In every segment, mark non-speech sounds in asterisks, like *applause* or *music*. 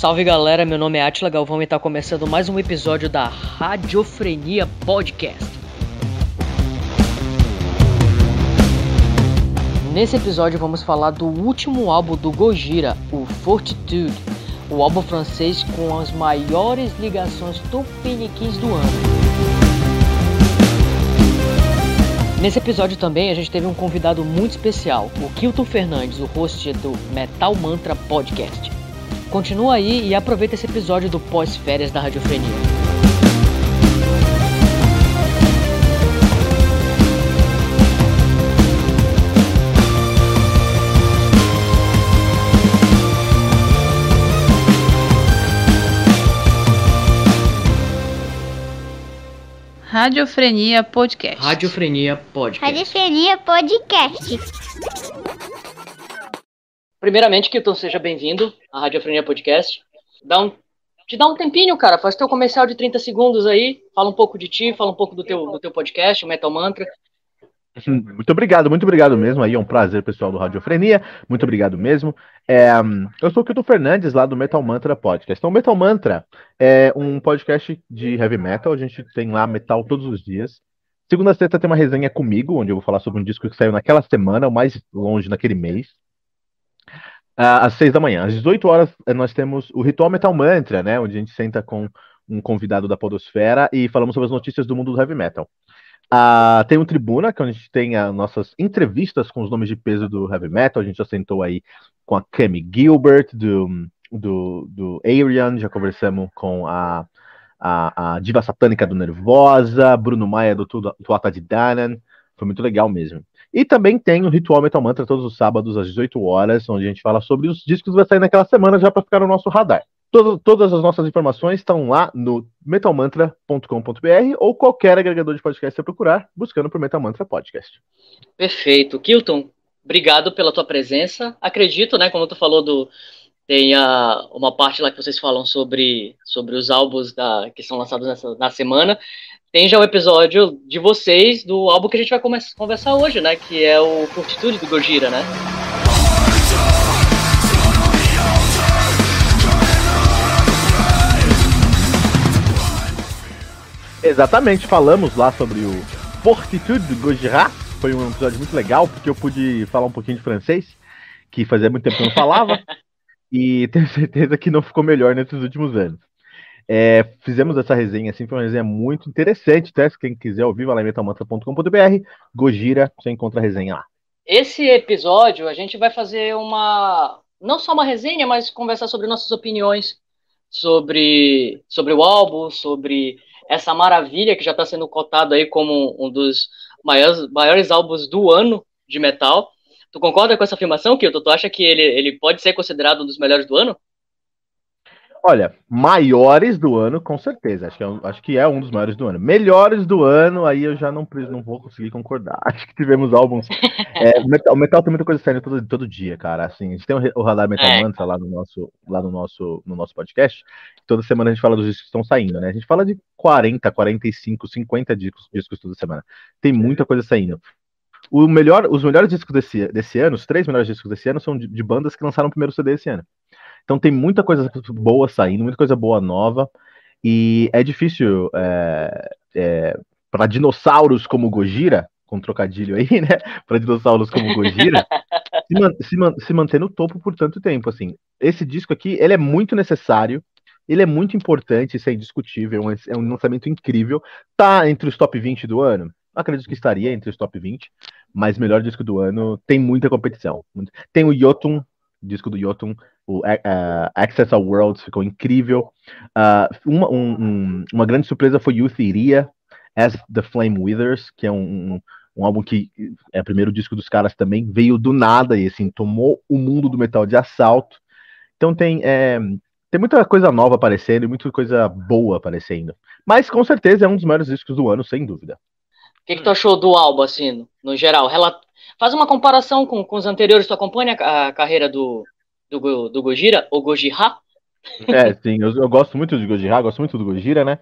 Salve galera, meu nome é Atila Galvão e está começando mais um episódio da Radiofrenia Podcast. Nesse episódio vamos falar do último álbum do Gojira, o Fortitude, o álbum francês com as maiores ligações tupiniquins do ano. Nesse episódio também a gente teve um convidado muito especial, o Kilton Fernandes, o host do Metal Mantra Podcast. Continua aí e aproveita esse episódio do pós-férias da Radiofrenia. Radiofrenia Podcast. Radiofrenia Podcast. Radiofrenia Podcast. Primeiramente, Kilton, seja bem-vindo à Radiofrenia Podcast. Dá um, te dá um tempinho, cara. Faz teu comercial de 30 segundos aí. Fala um pouco de ti, fala um pouco do teu, do teu podcast, o Metal Mantra. *laughs* Muito obrigado, muito obrigado mesmo. Aí é um prazer, pessoal do Radiofrenia. Muito obrigado mesmo. É, eu sou o Kilton Fernandes, lá do Metal Mantra Podcast. Então, Metal Mantra é um podcast de heavy metal. A gente tem lá metal todos os dias. Segunda sexta tem uma resenha comigo, onde eu vou falar sobre um disco que saiu naquela semana, o mais longe naquele mês às seis da manhã. Às 18 horas, eh, nós temos o Ritual Metal Mantra, né? Onde a gente senta com um convidado da Podosfera e falamos sobre as notícias do mundo do heavy metal. Uh, tem o Tribuna, que é a gente tem as nossas entrevistas com os nomes de peso do heavy metal. A gente já sentou aí com a Cami Gilbert, do, do, do Arian, já conversamos com a, a, a diva satânica do Nervosa, Bruno Maia do Tuata de Danan. Foi muito legal mesmo. E também tem o Ritual Metal Mantra todos os sábados às 18 horas, onde a gente fala sobre os discos que vai sair naquela semana já para ficar no nosso radar. Todo, todas as nossas informações estão lá no metalmantra.com.br ou qualquer agregador de podcast você procurar, buscando por Metal Mantra Podcast. Perfeito. Kilton, obrigado pela tua presença. Acredito, né, como tu falou do tem a, uma parte lá que vocês falam sobre, sobre os álbuns da, que são lançados nessa, na semana tem já o episódio de vocês do álbum que a gente vai conversar hoje, né? Que é o Fortitude do Gojira, né? Exatamente, falamos lá sobre o Fortitude do Gojira. Foi um episódio muito legal, porque eu pude falar um pouquinho de francês, que fazia muito tempo que eu não falava, *laughs* e tenho certeza que não ficou melhor nesses últimos anos. É, fizemos essa resenha, assim, foi uma resenha muito interessante, tá? Quem quiser ouvir, vai lá em metalmantra.com.br, Gojira, você encontra a resenha lá. Esse episódio, a gente vai fazer uma, não só uma resenha, mas conversar sobre nossas opiniões sobre, sobre o álbum, sobre essa maravilha que já está sendo cotado aí como um dos maiores, maiores álbuns do ano de metal. Tu concorda com essa afirmação, Kilton? Tu acha que ele, ele pode ser considerado um dos melhores do ano? Olha, maiores do ano, com certeza. Acho que, é um, acho que é um dos maiores do ano. Melhores do ano, aí eu já não, não vou conseguir concordar. *laughs* Acho que tivemos álbuns. É, o, metal, o, metal, tem muita coisa saindo todo, todo dia, cara. Assim, a gente tem o, Radar Metal é. Mantra lá, no nosso, lá no, nosso, no nosso podcast. Toda semana a gente fala dos discos que estão saindo, né? A gente fala de 40, 45, 50 discos, discos toda semana. Tem muita coisa saindo. O melhor, os melhores discos desse, desse ano, os três melhores discos desse ano, são de, de bandas que lançaram o primeiro CD esse ano. Então tem muita coisa boa saindo, muita coisa boa nova. E é difícil é, é, para dinossauros como Gojira, com trocadilho aí, *laughs* né? Para dinossauros como Gojira, se, man se, man se, manter no topo por tanto tempo. Assim, esse disco aqui, ele é muito necessário, ele é muito importante, isso é indiscutível, é um lançamento incrível. Tá entre os top 20 do ano? Acredito que estaria entre os top 20, mas melhor disco do ano tem muita competição. Tem o Yotun, disco do Yotun, o uh, Access ao Worlds ficou incrível. Uh, uma, um, uma grande surpresa foi Youth Iria, As the Flame Withers, que é um, um, um, álbum que é o primeiro disco dos caras também, veio do nada e assim, tomou o mundo do metal de assalto. Então tem, é, tem muita coisa nova aparecendo e muita coisa boa aparecendo. Mas com certeza é um dos maiores discos do ano, sem dúvida. O que, que tu achou do álbum, assim, no geral? Faz uma comparação com, com os anteriores, tu acompanha a carreira do, do, do Gojira, ou Gojira? É, sim, eu, eu gosto muito de Gojira, gosto muito do Gojira, né?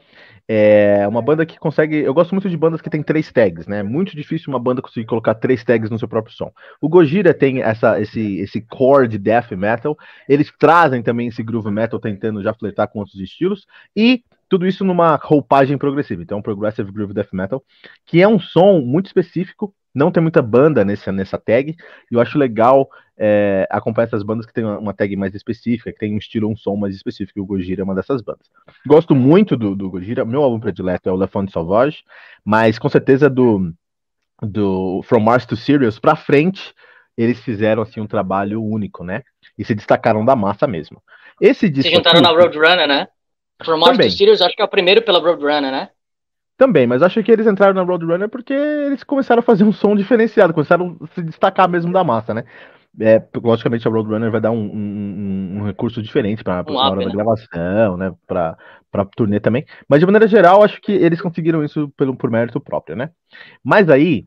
É uma banda que consegue. Eu gosto muito de bandas que tem três tags, né? Muito difícil uma banda conseguir colocar três tags no seu próprio som. O Gojira tem essa, esse, esse core de death metal. Eles trazem também esse groove metal, tentando já flertar com outros estilos. E tudo isso numa roupagem progressiva. Então, Progressive Groove Death Metal, que é um som muito específico. Não tem muita banda nessa, nessa tag. E eu acho legal é, acompanhar essas bandas que tem uma tag mais específica, que tem um estilo, um som mais específico, e o Gojira é uma dessas bandas. Gosto muito do, do Gojira, meu álbum predileto é o Le Fond Sauvage, mas com certeza do, do From Mars to Sirius pra frente, eles fizeram assim um trabalho único, né? E se destacaram da massa mesmo. Esse disco. Se juntaram aqui, na Roadrunner, né? From Mars to Sirius, acho que é o primeiro pela Roadrunner, né? Também, mas acho que eles entraram na Roadrunner porque eles começaram a fazer um som diferenciado, começaram a se destacar mesmo da massa, né? é, logicamente a Roadrunner vai dar um, um, um recurso diferente para um hora da né? gravação, né? Para para turnê também. Mas de maneira geral, acho que eles conseguiram isso pelo, por mérito próprio, né? Mas aí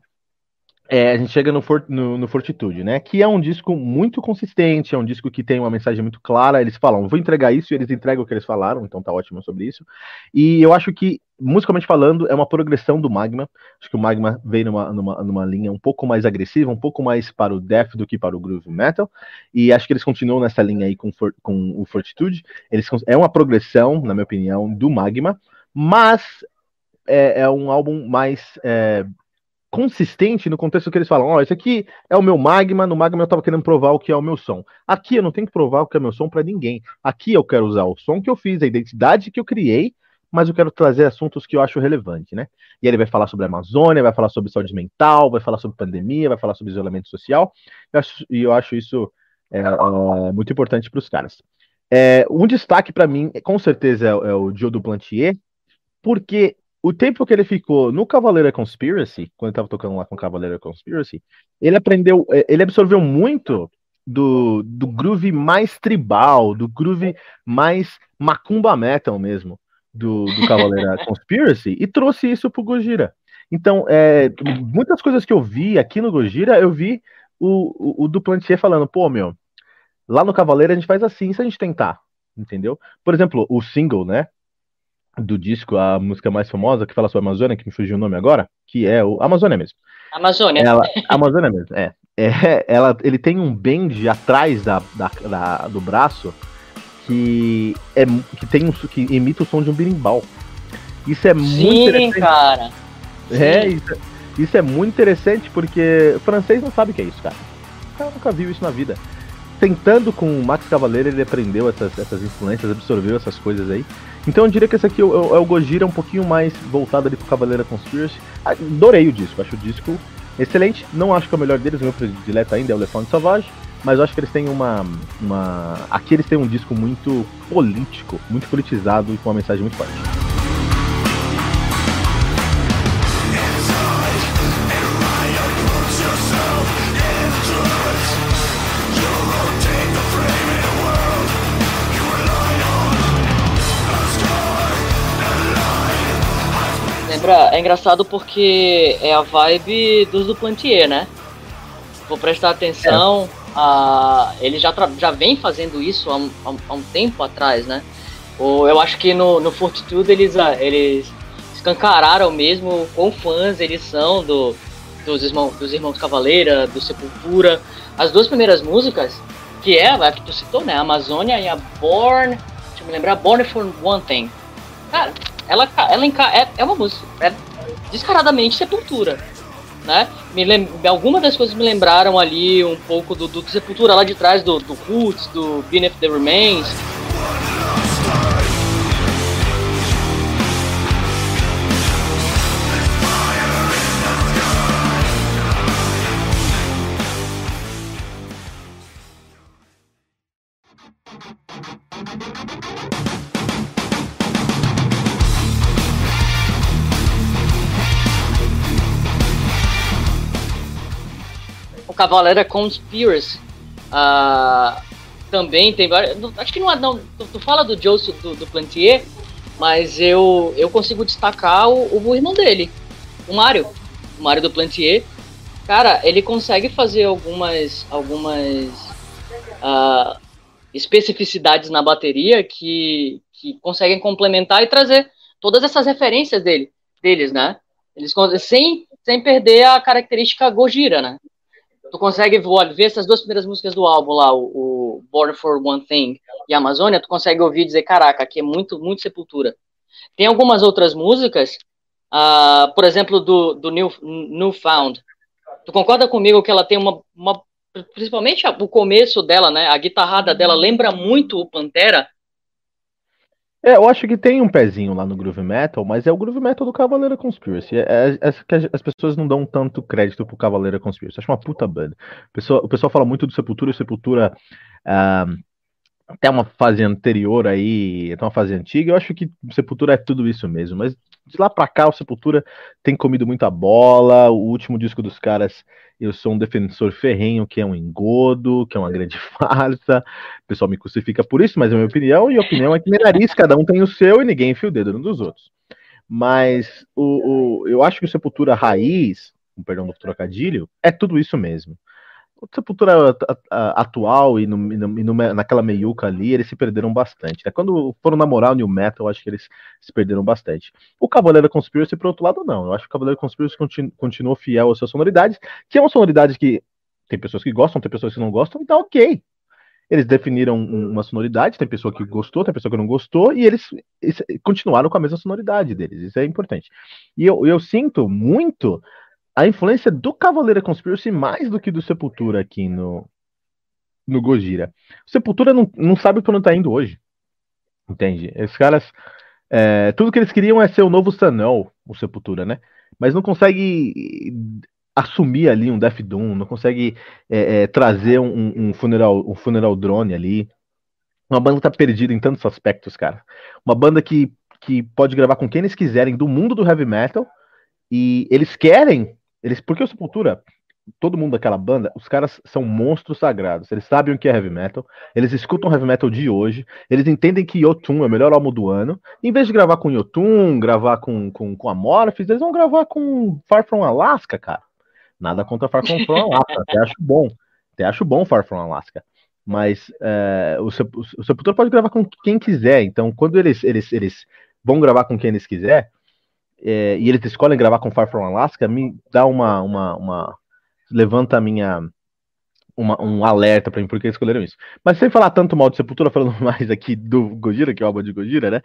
é, a gente chega no, For, no, no, Fortitude, né? Que é um disco muito consistente, é um disco que tem uma mensagem muito clara. Eles falam, vou entregar isso, e eles entregam o que eles falaram, então tá ótimo sobre isso. E eu acho que, musicalmente falando, é uma progressão do Magma. Acho que o Magma veio numa, numa, numa linha um pouco mais agressiva, um pouco mais para o death do que para o groove metal. E acho que eles continuam nessa linha aí com, for, com o Fortitude. Eles, é uma progressão, na minha opinião, do Magma, mas é, é um álbum mais. É, consistente no contexto que eles falam, ó, oh, esse aqui é o meu magma, no magma eu tava querendo provar o que é o meu som. Aqui eu não tenho que provar o que é meu som para ninguém. Aqui eu quero usar o som que eu fiz, a identidade que eu criei, mas eu quero trazer assuntos que eu acho relevante, né? E ele vai falar sobre a Amazônia, vai falar sobre saúde mental, vai falar sobre pandemia, vai falar sobre isolamento social, e eu acho, eu acho isso é, é, muito importante para os caras. É, um destaque para mim, com certeza, é, é o Joe Duplantier, porque o tempo que ele ficou no Cavaleira Conspiracy, quando ele tava tocando lá com Cavaleira Conspiracy, ele aprendeu, é, ele absorveu muito do, do groove mais tribal, do groove mais macumba metal mesmo, do, do Cavaleira *laughs* Conspiracy, e trouxe isso pro Gojira. Então, é, muitas coisas que eu vi aqui no Gojira, eu vi o, o, o Duplantier falando, pô, meu, lá no Cavaleiro a gente faz assim, se a gente tentar, entendeu? Por exemplo, o single, né? do disco, a música mais famosa, que fala sobre a Amazônia, que me fugiu o nome agora, que é o Amazônia mesmo. Amazônia. Ela, *laughs* Amazônia mesmo, é. é ela, ele tem um bend atrás da, da, da, do braço que, é, que, tem um, que imita o som de um birimbau. Isso é Sim, muito interessante. cara. É, isso, isso é muito interessante porque o francês não sabe o que é isso, cara. O cara nunca viu isso na vida tentando com o Max Cavaleiro, ele aprendeu essas, essas influências, absorveu essas coisas aí. Então eu diria que esse aqui é o, é o Gojira um pouquinho mais voltado ali pro Cavaleiro Conspiracy. Adorei o disco, acho o disco excelente. Não acho que é o melhor deles, o meu predileto ainda é o Lefante Sauvage, mas eu acho que eles têm uma, uma. Aqui eles têm um disco muito político, muito politizado e com uma mensagem muito forte. lembra. É engraçado porque é a vibe dos do Plantier, né? Vou prestar atenção. É. A, ele já, já vem fazendo isso há um, há um tempo atrás, né? Ou eu acho que no, no Fortitude eles, ah, eles escancararam mesmo quão fãs eles são do, dos, irmão, dos Irmãos Cavaleira, do Sepultura. As duas primeiras músicas, que é a que tu citou, né? A Amazônia e a Born. Deixa eu me lembrar, Born for One Thing. Cara, ela, ela é, é uma música, é descaradamente sepultura. Né? Me lem, algumas das coisas me lembraram ali um pouco do, do Sepultura lá de trás, do, do Roots, do Beneath the Remains. Cavaleira Conspiracy. Uh, também tem várias. Acho que não, não tu, tu fala do Joseph do, do, Plantier, mas eu, eu consigo destacar o, o irmão dele, o Mário. O Mário do Plantier. Cara, ele consegue fazer algumas. algumas. Uh, especificidades na bateria que, que conseguem complementar e trazer todas essas referências dele, deles, né? Eles sem, sem perder a característica Gojira, né? Tu consegue ver essas duas primeiras músicas do álbum lá, o, o Born for One Thing e Amazônia, tu consegue ouvir e dizer, caraca, aqui é muito, muito Sepultura. Tem algumas outras músicas, uh, por exemplo, do, do New, Newfound. Tu concorda comigo que ela tem uma, uma principalmente o começo dela, né? A guitarrada dela lembra muito o Pantera, é, eu acho que tem um pezinho lá no groove metal, mas é o groove metal do Cavaleira Conspiracy. É, é, é as pessoas não dão tanto crédito pro Cavaleira Conspiracy. Acho uma puta banda. O pessoal, o pessoal fala muito do Sepultura, e Sepultura ah, até uma fase anterior aí, até uma fase antiga. Eu acho que Sepultura é tudo isso mesmo, mas de lá pra cá o Sepultura tem comido muita bola. O último disco dos caras eu sou um defensor ferrenho que é um engodo, que é uma grande *laughs* farsa. O pessoal me crucifica por isso, mas é a minha opinião, e a opinião é que nariz, cada um tem o seu e ninguém enfia o dedo um dos outros. Mas o, o, eu acho que o Sepultura raiz, com perdão do trocadilho, é tudo isso mesmo. Sepultura atual e, no, e, no, naquela meiuca ali, eles se perderam bastante. Né? Quando foram namorar o New Metal, eu acho que eles se perderam bastante. O Cavaleiro Conspiracy, por outro lado, não. Eu acho que o Cavaleiro Conspiracy continu, continuou fiel às suas sonoridades, que é uma sonoridade que tem pessoas que gostam, tem pessoas que não gostam, então ok. Eles definiram uma sonoridade, tem pessoa que gostou, tem pessoa que não gostou, e eles, eles continuaram com a mesma sonoridade deles. Isso é importante. E eu, eu sinto muito a influência do Cavaleiro Conspiracy mais do que do Sepultura aqui no, no Gojira. O Sepultura não, não sabe para onde tá indo hoje. Entende? Esses caras. É, tudo que eles queriam é ser o novo Sanel, o Sepultura, né? Mas não consegue assumir ali um Death Doom, não consegue é, é, trazer um, um, funeral, um funeral drone ali. Uma banda que tá perdida em tantos aspectos, cara. Uma banda que, que pode gravar com quem eles quiserem do mundo do heavy metal. E eles querem eles, porque o Sepultura, todo mundo daquela banda, os caras são monstros sagrados. Eles sabem o que é heavy metal, eles escutam heavy metal de hoje, eles entendem que Yotun é o melhor álbum do ano. Em vez de gravar com Yotun, gravar com, com, com Amorphis, eles vão gravar com Far From Alaska, cara. Nada contra Far From, Alaska, até acho bom. Até acho bom Far From Alaska. Mas é, o, o Sepultura pode gravar com quem quiser. Então, quando eles, eles, eles vão gravar com quem eles quiser, é, e eles escolhem gravar com Far From Alaska, me dá uma, uma, uma levanta a minha uma, um alerta para mim porque escolheram isso. Mas sem falar tanto mal de Sepultura, *laughs* falando mais aqui do Gojira, que é o álbum de Gojira, né?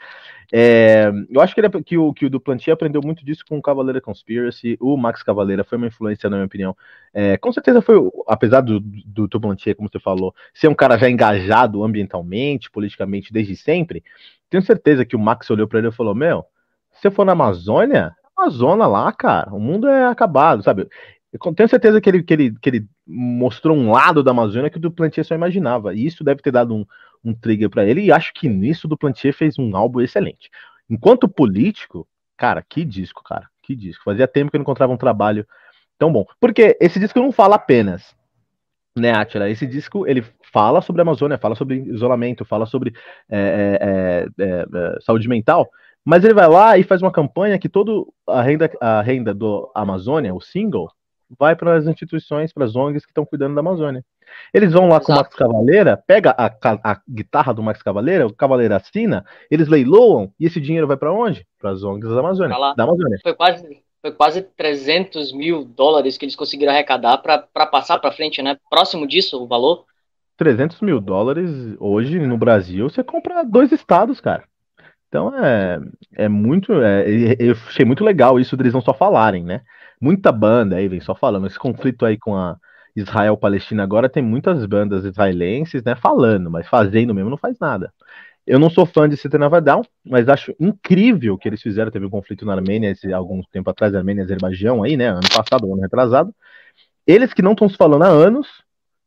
É, eu acho que, ele, que, o, que o Duplantier aprendeu muito disso com o Cavaleira Conspiracy. O Max Cavaleira foi uma influência, na minha opinião. É, com certeza foi, apesar do, do Duplantier, como você falou, ser um cara já engajado ambientalmente, politicamente desde sempre, tenho certeza que o Max olhou para ele e falou: Meu, se você for na Amazônia, Amazônia lá, cara, o mundo é acabado, sabe? Eu tenho certeza que ele, que ele, que ele mostrou um lado da Amazônia que o Duplantier só imaginava. E isso deve ter dado um, um trigger para ele. E acho que nisso o Duplantier fez um álbum excelente. Enquanto político, cara, que disco, cara. Que disco. Fazia tempo que eu não encontrava um trabalho tão bom. Porque esse disco não fala apenas, né, Atila? Esse disco, ele fala sobre a Amazônia, fala sobre isolamento, fala sobre é, é, é, é saúde mental, mas ele vai lá e faz uma campanha que toda a renda, a renda do Amazônia, o single, vai para as instituições, para as ONGs que estão cuidando da Amazônia. Eles vão lá Exato. com o Max Cavaleira, pega a, a, guitarra do Max Cavaleira, o Cavaleira assina, eles leiloam e esse dinheiro vai para onde? Para as ONGs da Amazônia, da Amazônia. Foi quase, foi quase 300 mil dólares que eles conseguiram arrecadar para passar para frente, né? Próximo disso, o valor. 300 mil dólares hoje no Brasil, você compra dois estados, cara. Então é, é muito. É, eu achei muito legal isso deles não só falarem, né? Muita banda aí vem só falando. Esse conflito aí com a Israel-Palestina agora tem muitas bandas israelenses, né? Falando, mas fazendo mesmo não faz nada. Eu não sou fã de System of Down, mas acho incrível que eles fizeram. Teve um conflito na Armênia esse, algum tempo atrás, Armênia e Azerbaijão aí, né? Ano passado, ano retrasado. Eles que não estão se falando há anos,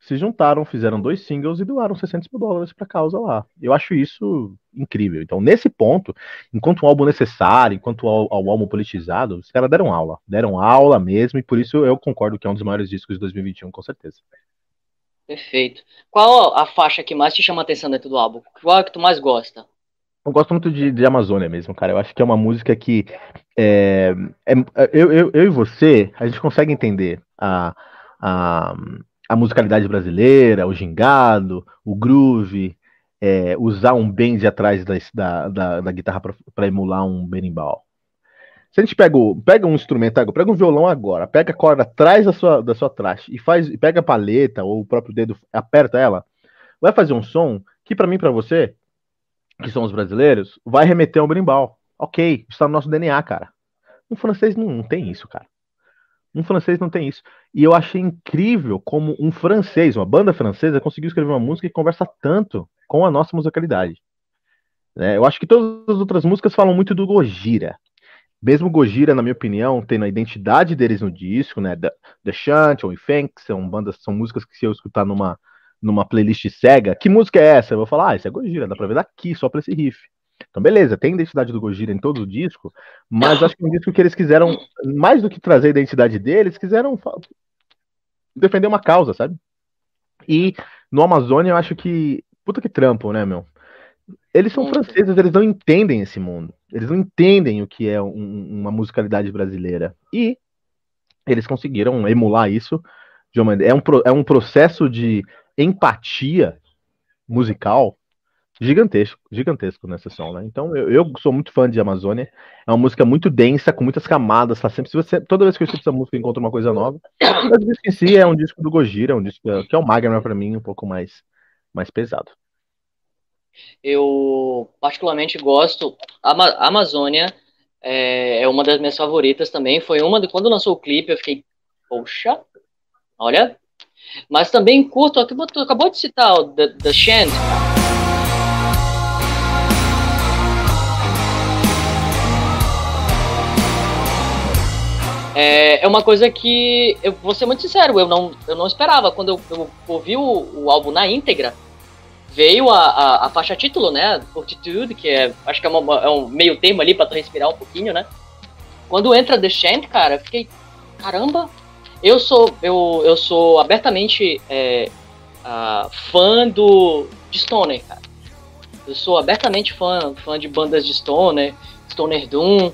se juntaram, fizeram dois singles e doaram 600 mil dólares para a causa lá. Eu acho isso incrível. Então, nesse ponto, enquanto um álbum necessário, enquanto o álbum politizado, os caras deram aula. Deram aula mesmo, e por isso eu concordo que é um dos maiores discos de 2021, com certeza. Perfeito. Qual a faixa que mais te chama a atenção dentro do álbum? Qual é que tu mais gosta? Eu gosto muito de, de Amazônia mesmo, cara. Eu acho que é uma música que é, é, eu, eu, eu e você, a gente consegue entender a, a a musicalidade brasileira, o gingado, o groove, é, usar um bend atrás da, da, da, da guitarra para emular um berimbau. Se a gente pega, pega um instrumento agora, pega um violão agora, pega a corda atrás da sua, da sua traste e faz, pega a paleta ou o próprio dedo, aperta ela, vai fazer um som que para mim, para você, que são os brasileiros, vai remeter ao berimbau. Ok, está no nosso DNA, cara. Um francês não, não tem isso, cara. Um francês não tem isso. E eu achei incrível como um francês, uma banda francesa, conseguiu escrever uma música que conversa tanto com a nossa musicalidade. É, eu acho que todas as outras músicas falam muito do Gojira. Mesmo Gojira, na minha opinião, tendo a identidade deles no disco, né? The, The ou Ifenk, são bandas, são músicas que se eu escutar numa, numa playlist cega, que música é essa? Eu vou falar, ah, isso é Gojira, dá pra ver daqui, só pra esse riff. Então, beleza, tem identidade do Gojira em todo o disco, mas acho que é um disco que eles quiseram, mais do que trazer a identidade deles, quiseram defender uma causa, sabe? E no Amazônia eu acho que. Puta que trampo, né, meu? Eles são franceses, eles não entendem esse mundo. Eles não entendem o que é um, uma musicalidade brasileira. E eles conseguiram emular isso de uma é um, é um processo de empatia musical gigantesco, gigantesco nessa som, né? Então eu, eu, sou muito fã de Amazônia. É uma música muito densa, com muitas camadas, tá sempre. Se você, toda vez que eu escuto essa música, eu encontro uma coisa nova. Mas o disco em si é um disco do Gojira, um disco que é o Magma para mim, um pouco mais, mais pesado. Eu particularmente gosto. A Amazônia é, é uma das minhas favoritas também. Foi uma de quando lançou o clipe, eu fiquei, poxa, olha. Mas também curto, tu acabou de citar o The, The. É, é uma coisa que, eu vou ser muito sincero, eu não, eu não esperava. Quando eu, eu ouvi o, o, álbum na íntegra, veio a, a, a, faixa título, né? Fortitude, que é, acho que é, uma, é um meio termo ali pra tu respirar um pouquinho, né? Quando entra The Chant, cara, eu fiquei, caramba, eu sou, eu, eu sou abertamente é, fã do, de Stoner, cara. Eu sou abertamente fã, fã de bandas de Stoner, Stoner Doom,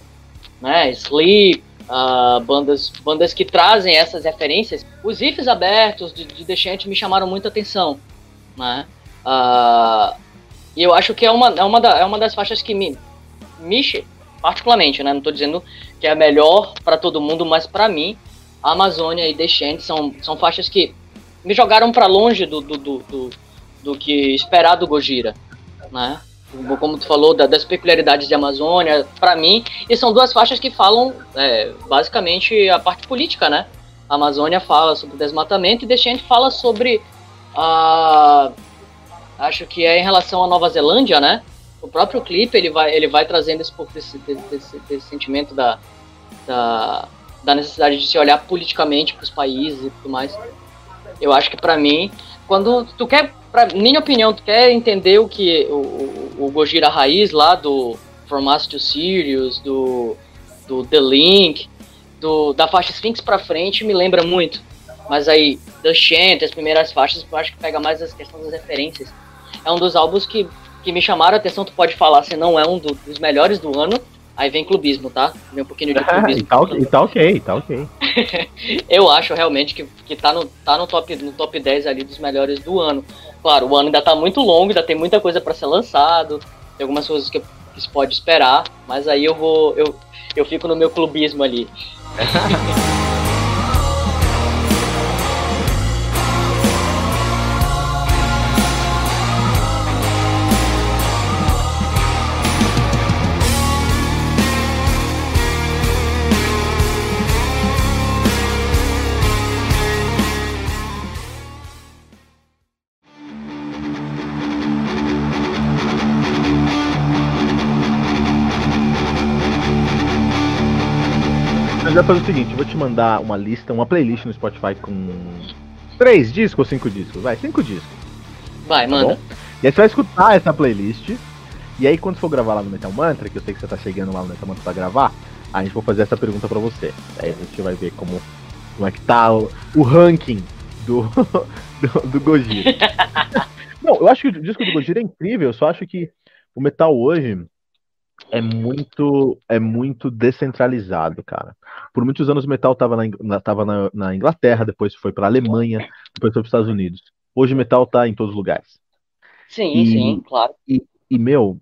né, Sleep, uh, bandas, bandas que trazem essas referências. Os riffs abertos de, de Chant me chamaram muita atenção, né? Uh, e eu acho que é uma, é uma, da, é uma das faixas que me mexe particularmente, né? Não estou dizendo que é melhor para todo mundo, mas para mim, a Amazônia e Chant são, são faixas que me jogaram para longe do, do, do, do, do que esperar do Gojira, né? Como tu falou, da, das peculiaridades de Amazônia, para mim, e são duas faixas que falam é, basicamente a parte política, né? A Amazônia fala sobre desmatamento e Descent fala sobre a. Acho que é em relação à Nova Zelândia, né? O próprio clipe ele vai, ele vai trazendo esse sentimento da, da, da necessidade de se olhar politicamente para os países e tudo mais. Eu acho que para mim, quando tu quer pra minha opinião, tu quer entender o que o, o, o Gojira raiz lá do From Us to Sirius, do, do The Link, do, da faixa Sphinx pra frente, me lembra muito. Mas aí, The Chant, as primeiras faixas, eu acho que pega mais as questões das referências. É um dos álbuns que, que me chamaram a atenção, tu pode falar se não é um do, dos melhores do ano, Aí vem clubismo, tá? Vem um pouquinho de clubismo. *laughs* e, tá, e tá ok, tá ok. *laughs* eu acho realmente que, que tá, no, tá no, top, no top 10 ali dos melhores do ano. Claro, o ano ainda tá muito longo, ainda tem muita coisa para ser lançado, tem algumas coisas que, que se pode esperar, mas aí eu vou. Eu, eu fico no meu clubismo ali. *laughs* vai fazer o seguinte, eu vou te mandar uma lista, uma playlist no Spotify com três discos ou cinco discos? Vai, cinco discos. Vai, tá manda. Bom? E aí você vai escutar essa playlist. E aí quando for gravar lá no Metal Mantra, que eu sei que você tá chegando lá no Metal Mantra pra gravar, a gente vai fazer essa pergunta pra você. Aí a gente vai ver como, como é que tá o, o ranking do, *laughs* do, do Gojira. *laughs* Não, eu acho que o disco do Gojira é incrível, eu só acho que o metal hoje é muito é muito descentralizado, cara. Por muitos anos o metal estava na, tava na, na Inglaterra, depois foi para Alemanha, depois foi para os Estados Unidos. Hoje o metal está em todos os lugares. Sim, e, sim, claro. E, e, meu,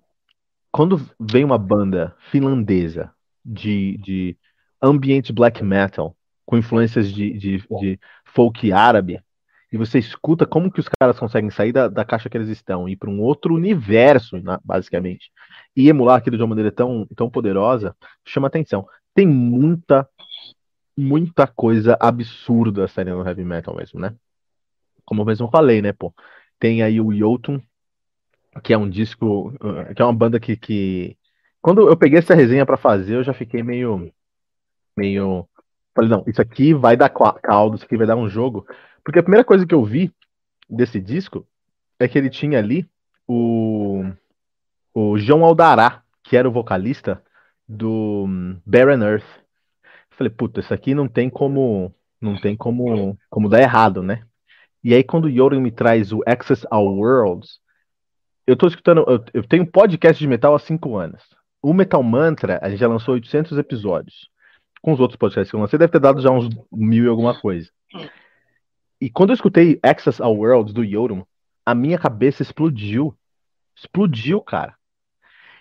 quando vem uma banda finlandesa de, de ambient black metal, com influências de, de, de folk árabe, e você escuta como que os caras conseguem sair da, da caixa que eles estão e ir para um outro universo, né, basicamente, e emular aquilo de uma maneira tão, tão poderosa, chama atenção. Tem muita, muita coisa absurda saindo no heavy metal mesmo, né? Como eu mesmo falei, né, pô? Tem aí o Jotun, que é um disco, que é uma banda que, que... quando eu peguei essa resenha para fazer, eu já fiquei meio meio falei, não, isso aqui vai dar caldo, isso aqui vai dar um jogo, porque a primeira coisa que eu vi desse disco é que ele tinha ali o o João Aldará, que era o vocalista do Barren Earth. falei, puta, isso aqui não tem como não tem como como dar errado, né? E aí quando o Yorin me traz o Access All Worlds, eu tô escutando, eu, eu tenho podcast de metal há cinco anos. O Metal Mantra, a gente já lançou 800 episódios. Com os outros podcasts que eu lancei, deve ter dado já uns mil e alguma coisa. E quando eu escutei Access All Worlds do Yorum, a minha cabeça explodiu. Explodiu, cara.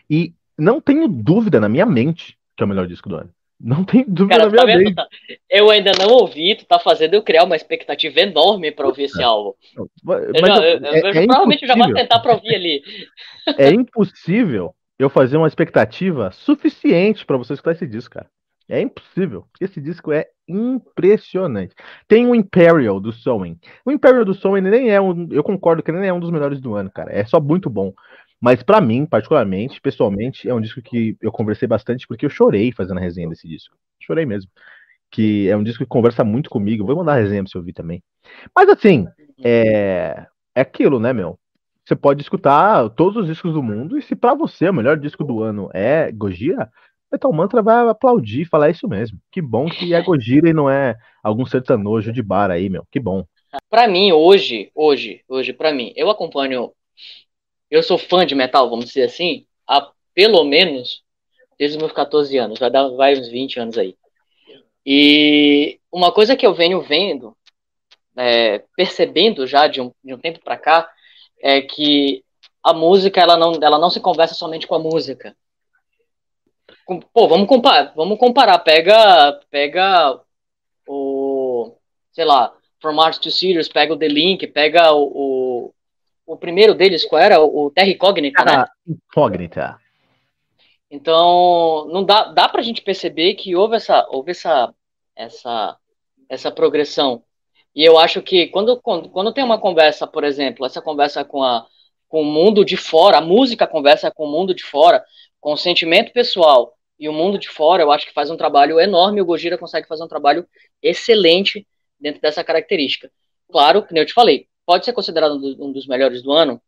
E não tenho dúvida na minha mente que é o melhor disco do ano. Não tem dúvida Cara, na minha tá mente. Tá, eu ainda não ouvi, tu tá fazendo eu criar uma expectativa enorme pra ouvir esse álbum. Mas, eu é, eu, é provavelmente já vou tentar pra ouvir ali. É impossível eu fazer uma expectativa suficiente para você escutar esse disco, cara. É impossível. Esse disco é impressionante. Tem o Imperial do Soen. O Imperial do Soen nem é um. Eu concordo que ele nem é um dos melhores do ano, cara. É só muito bom. Mas para mim, particularmente, pessoalmente, é um disco que eu conversei bastante porque eu chorei fazendo a resenha desse disco. Chorei mesmo. Que é um disco que conversa muito comigo. Vou mandar a resenha pra você ouvir também. Mas assim, é, é aquilo, né, meu? Você pode escutar todos os discos do mundo e se para você o melhor disco do ano é Gojira, Metal Mantra vai aplaudir, falar isso mesmo. Que bom que é Gojira e não é algum sertanojo de bar aí, meu. Que bom. Para mim, hoje, hoje, hoje, para mim, eu acompanho eu sou fã de metal, vamos dizer assim, há pelo menos desde os meus 14 anos, vai dar vai uns 20 anos aí. E uma coisa que eu venho vendo, é, percebendo já de um, de um tempo para cá, é que a música ela não, ela não se conversa somente com a música. Pô, vamos comparar, vamos comparar. Pega, pega o, sei lá, From Mars to Sirius, pega o The Link, pega o, o o primeiro deles, qual era? O Terra Incógnita, né? Incógnita. Então, não dá, dá pra gente perceber que houve essa, houve essa, essa, essa progressão. E eu acho que quando, quando, quando tem uma conversa, por exemplo, essa conversa com, a, com o mundo de fora, a música conversa com o mundo de fora, com o sentimento pessoal e o mundo de fora, eu acho que faz um trabalho enorme. O Gojira consegue fazer um trabalho excelente dentro dessa característica. Claro, como eu te falei, pode ser considerado um dos melhores do ano.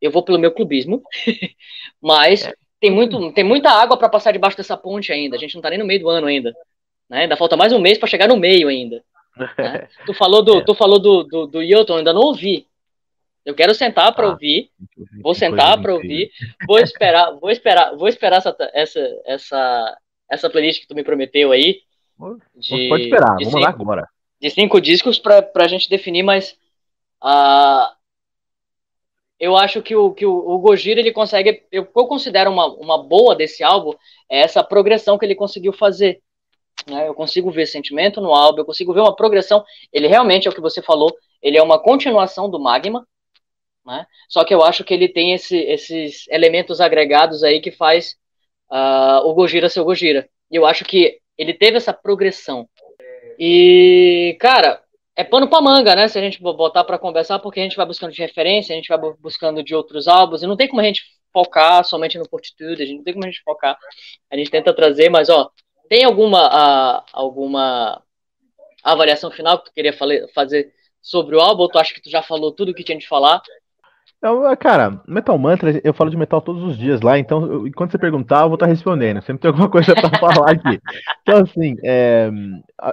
Eu vou pelo meu clubismo, *laughs* mas é. tem, muito, tem muita água para passar debaixo dessa ponte ainda. A gente não tá nem no meio do ano ainda. Né? Ainda falta mais um mês para chegar no meio ainda. Né? *laughs* tu falou do, é. tu falou do, do, do Hilton, ainda não ouvi. Eu quero sentar para ah, ouvir. Vou sentar para ouvir. Vou esperar, vou esperar, vou esperar essa, essa, essa, essa playlist que tu me prometeu aí. De, Pode esperar, vamos cinco, lá agora. De cinco discos para a gente definir, mas Uh, eu acho que o, que o, o Gojira ele consegue. Eu, eu considero uma, uma boa desse álbum é essa progressão que ele conseguiu fazer. Né? Eu consigo ver sentimento no álbum, eu consigo ver uma progressão. Ele realmente é o que você falou, ele é uma continuação do Magma. Né? Só que eu acho que ele tem esse, esses elementos agregados aí que faz uh, o Gojira ser o Gojira. E eu acho que ele teve essa progressão. E, cara, é pano pra manga, né? Se a gente botar para conversar, porque a gente vai buscando de referência, a gente vai buscando de outros álbuns, e não tem como a gente focar somente no Fortitude, a gente não tem como a gente focar. A gente tenta trazer, mas ó, tem alguma a, alguma avaliação final que tu queria fazer sobre o álbum? Ou tu acha que tu já falou tudo que tinha de falar? Eu, é, cara, Metal Mantra, eu falo de metal todos os dias lá, então eu, quando você perguntar, eu vou estar respondendo. Sempre tem alguma *laughs* coisa para falar aqui. Então, assim, é,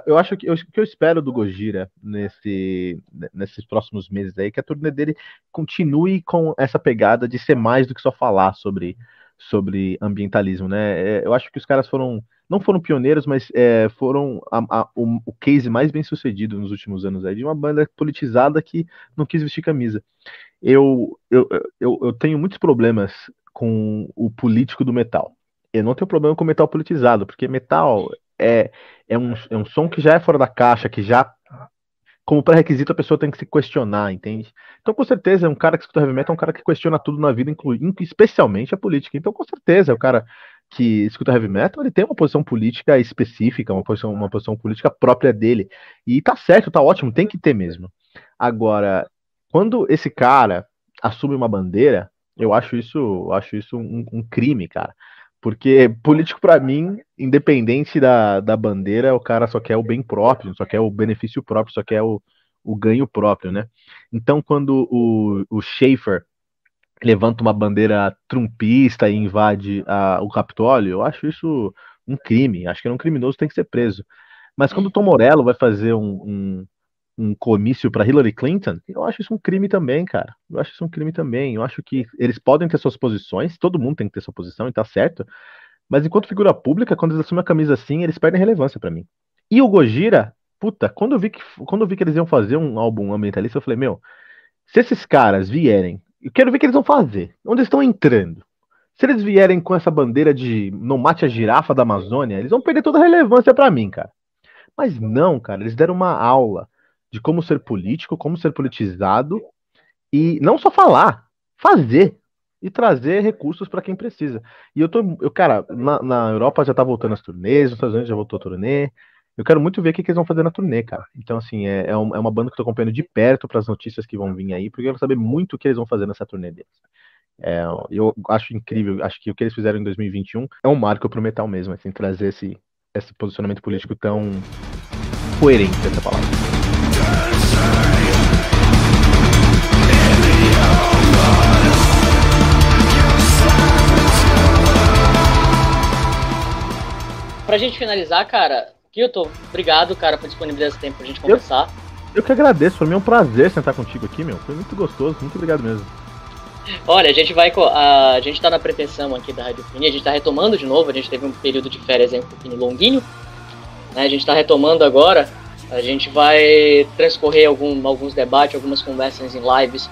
eu acho que o que eu espero do Gojira nesse, nesses próximos meses aí, que a turnê dele continue com essa pegada de ser mais do que só falar sobre, sobre ambientalismo, né? É, eu acho que os caras foram não foram pioneiros, mas é, foram a, a, o, o, case mais bem sucedido nos últimos anos aí, de uma banda politizada que não quis vestir camisa. Eu, eu, eu, eu tenho muitos problemas com o político do metal. Eu não tenho problema com metal politizado, porque metal é, é, um, é um som que já é fora da caixa, que já como pré-requisito a pessoa tem que se questionar, entende? Então, com certeza, um cara que escuta heavy metal é um cara que questiona tudo na vida, incluindo especialmente a política. Então, com certeza, o cara que escuta heavy metal, ele tem uma posição política específica, uma posição, uma posição política própria dele. E tá certo, tá ótimo, tem que ter mesmo. Agora, quando esse cara assume uma bandeira, eu acho isso, eu acho isso um, um crime, cara. Porque político, para mim, independente da, da bandeira, o cara só quer o bem próprio, só quer o benefício próprio, só quer o, o ganho próprio, né? Então, quando o, o Schaefer levanta uma bandeira trumpista e invade a, o Capitólio, eu acho isso um crime. Acho que um criminoso tem que ser preso. Mas quando o Tom Morello vai fazer um, um, um comício para Hillary Clinton, eu acho isso um crime também, cara. Eu acho isso um crime também. Eu acho que eles podem ter suas posições, todo mundo tem que ter sua posição e tá certo. Mas enquanto figura pública, quando eles assumem a camisa assim, eles perdem relevância para mim. E o Gojira, puta, quando eu vi que quando eu vi que eles iam fazer um álbum ambientalista, eu falei, meu, se esses caras vierem eu quero ver o que eles vão fazer. Onde estão entrando. Se eles vierem com essa bandeira de não mate a girafa da Amazônia, eles vão perder toda a relevância para mim, cara. Mas não, cara, eles deram uma aula de como ser político, como ser politizado e não só falar, fazer e trazer recursos para quem precisa. E eu tô, eu, cara, na, na, Europa já tá voltando as turnês, nos Estados Unidos já voltou a turnê, eu quero muito ver o que, eles vão fazer na turnê, cara. Então, assim, é, é, é uma banda que eu tô acompanhando de perto para as notícias que vão vir aí, porque eu quero saber muito o que eles vão fazer nessa turnê deles. É, eu acho incrível, acho que o que eles fizeram em 2021 é um marco pro metal mesmo, assim, trazer esse, esse posicionamento político tão coerente, essa palavra. Pra gente finalizar, cara, Kilton, obrigado, cara, por disponibilizar esse tempo pra gente conversar. Eu, eu que agradeço, foi um prazer sentar contigo aqui, meu. Foi muito gostoso, muito obrigado mesmo. Olha, a gente vai. A, a gente tá na pretensão aqui da Rádio Fini, a gente tá retomando de novo, a gente teve um período de férias um pouquinho longuinho. Né, a gente tá retomando agora. A gente vai transcorrer algum, alguns debates, algumas conversas em lives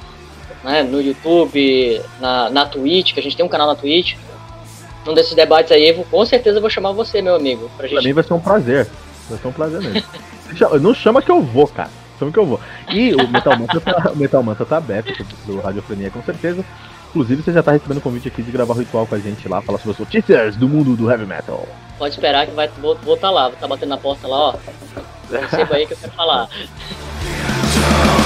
né, no YouTube, na, na Twitch, que a gente tem um canal na Twitch um desses debates aí, eu, com certeza vou chamar você, meu amigo. Pra, gente... pra mim vai ser um prazer. Vai ser um prazer mesmo. *laughs* Não chama que eu vou, cara. Chama que eu vou. E o Metal Manta tá, o Metal Manta tá aberto do Radiofrenia, com certeza. Inclusive, você já tá recebendo o convite aqui de gravar o ritual com a gente lá, falar sobre as notícias do mundo do heavy metal. Pode esperar que vai, vou estar tá lá, vou tá batendo na porta lá, ó. Receba aí que eu quero falar. *laughs*